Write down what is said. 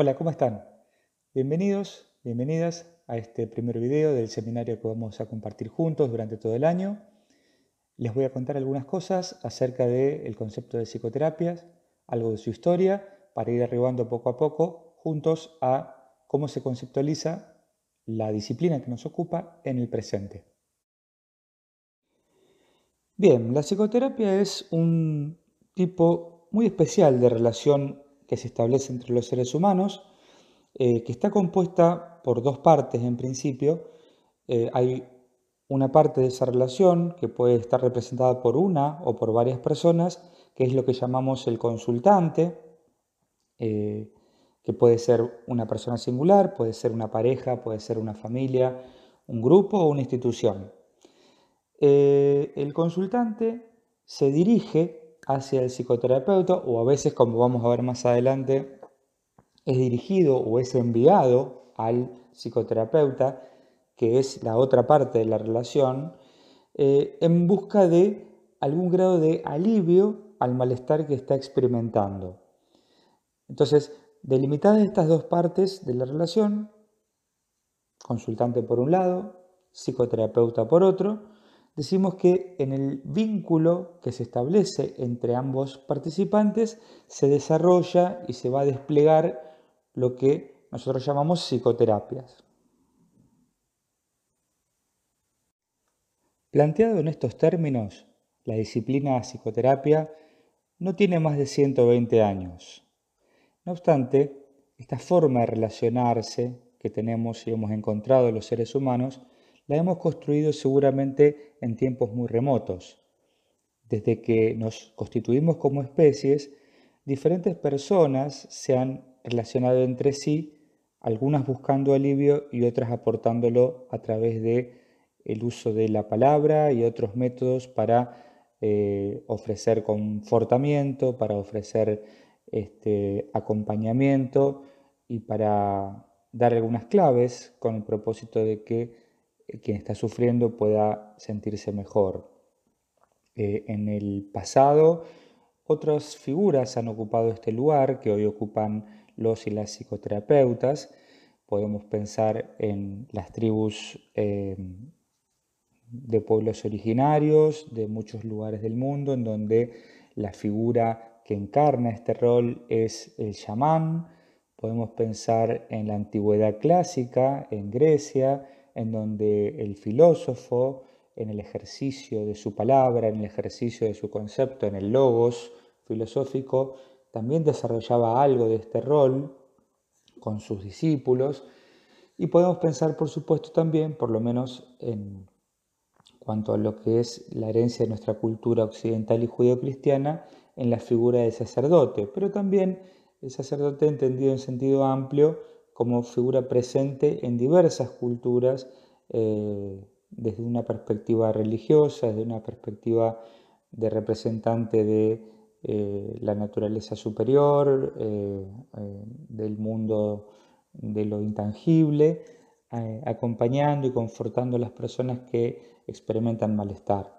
Hola, ¿cómo están? Bienvenidos, bienvenidas a este primer video del seminario que vamos a compartir juntos durante todo el año. Les voy a contar algunas cosas acerca del concepto de psicoterapias, algo de su historia, para ir arribando poco a poco juntos a cómo se conceptualiza la disciplina que nos ocupa en el presente. Bien, la psicoterapia es un tipo muy especial de relación que se establece entre los seres humanos, eh, que está compuesta por dos partes en principio. Eh, hay una parte de esa relación que puede estar representada por una o por varias personas, que es lo que llamamos el consultante, eh, que puede ser una persona singular, puede ser una pareja, puede ser una familia, un grupo o una institución. el consultante se dirige hacia el psicoterapeuta o a veces, como vamos a ver más adelante, es dirigido o es enviado al psicoterapeuta, que es la otra parte de la relación, eh, en busca de algún grado de alivio al malestar que está experimentando. Entonces, delimitadas estas dos partes de la relación, consultante por un lado, psicoterapeuta por otro, decimos que en el vínculo que se establece entre ambos participantes se desarrolla y se va a desplegar lo que nosotros llamamos psicoterapias. Planteado en estos términos, la disciplina psicoterapia no tiene más de 120 años. No obstante, esta forma de relacionarse que tenemos y hemos encontrado los seres humanos la hemos construido seguramente en tiempos muy remotos. Desde que nos constituimos como especies, diferentes personas se han relacionado entre sí, algunas buscando alivio y otras aportándolo a través de el uso de la palabra y otros métodos para eh, ofrecer confortamiento, para ofrecer este, acompañamiento y para dar algunas claves con el propósito de que quien está sufriendo pueda sentirse mejor. Eh, en el pasado, otras figuras han ocupado este lugar que hoy ocupan los y las psicoterapeutas. Podemos pensar en las tribus eh, de pueblos originarios de muchos lugares del mundo, en donde la figura que encarna este rol es el chamán. Podemos pensar en la antigüedad clásica, en Grecia, en donde el filósofo, en el ejercicio de su palabra, en el ejercicio de su concepto, en el logos filosófico, también desarrollaba algo de este rol con sus discípulos. Y podemos pensar, por supuesto, también, por lo menos en cuanto a lo que es la herencia de nuestra cultura occidental y judeocristiana, en la figura del sacerdote, pero también el sacerdote entendido en sentido amplio como figura presente en diversas culturas eh, desde una perspectiva religiosa, desde una perspectiva de representante de eh, la naturaleza superior, eh, del mundo de lo intangible, acompañando y confortando a las personas que experimentan malestar.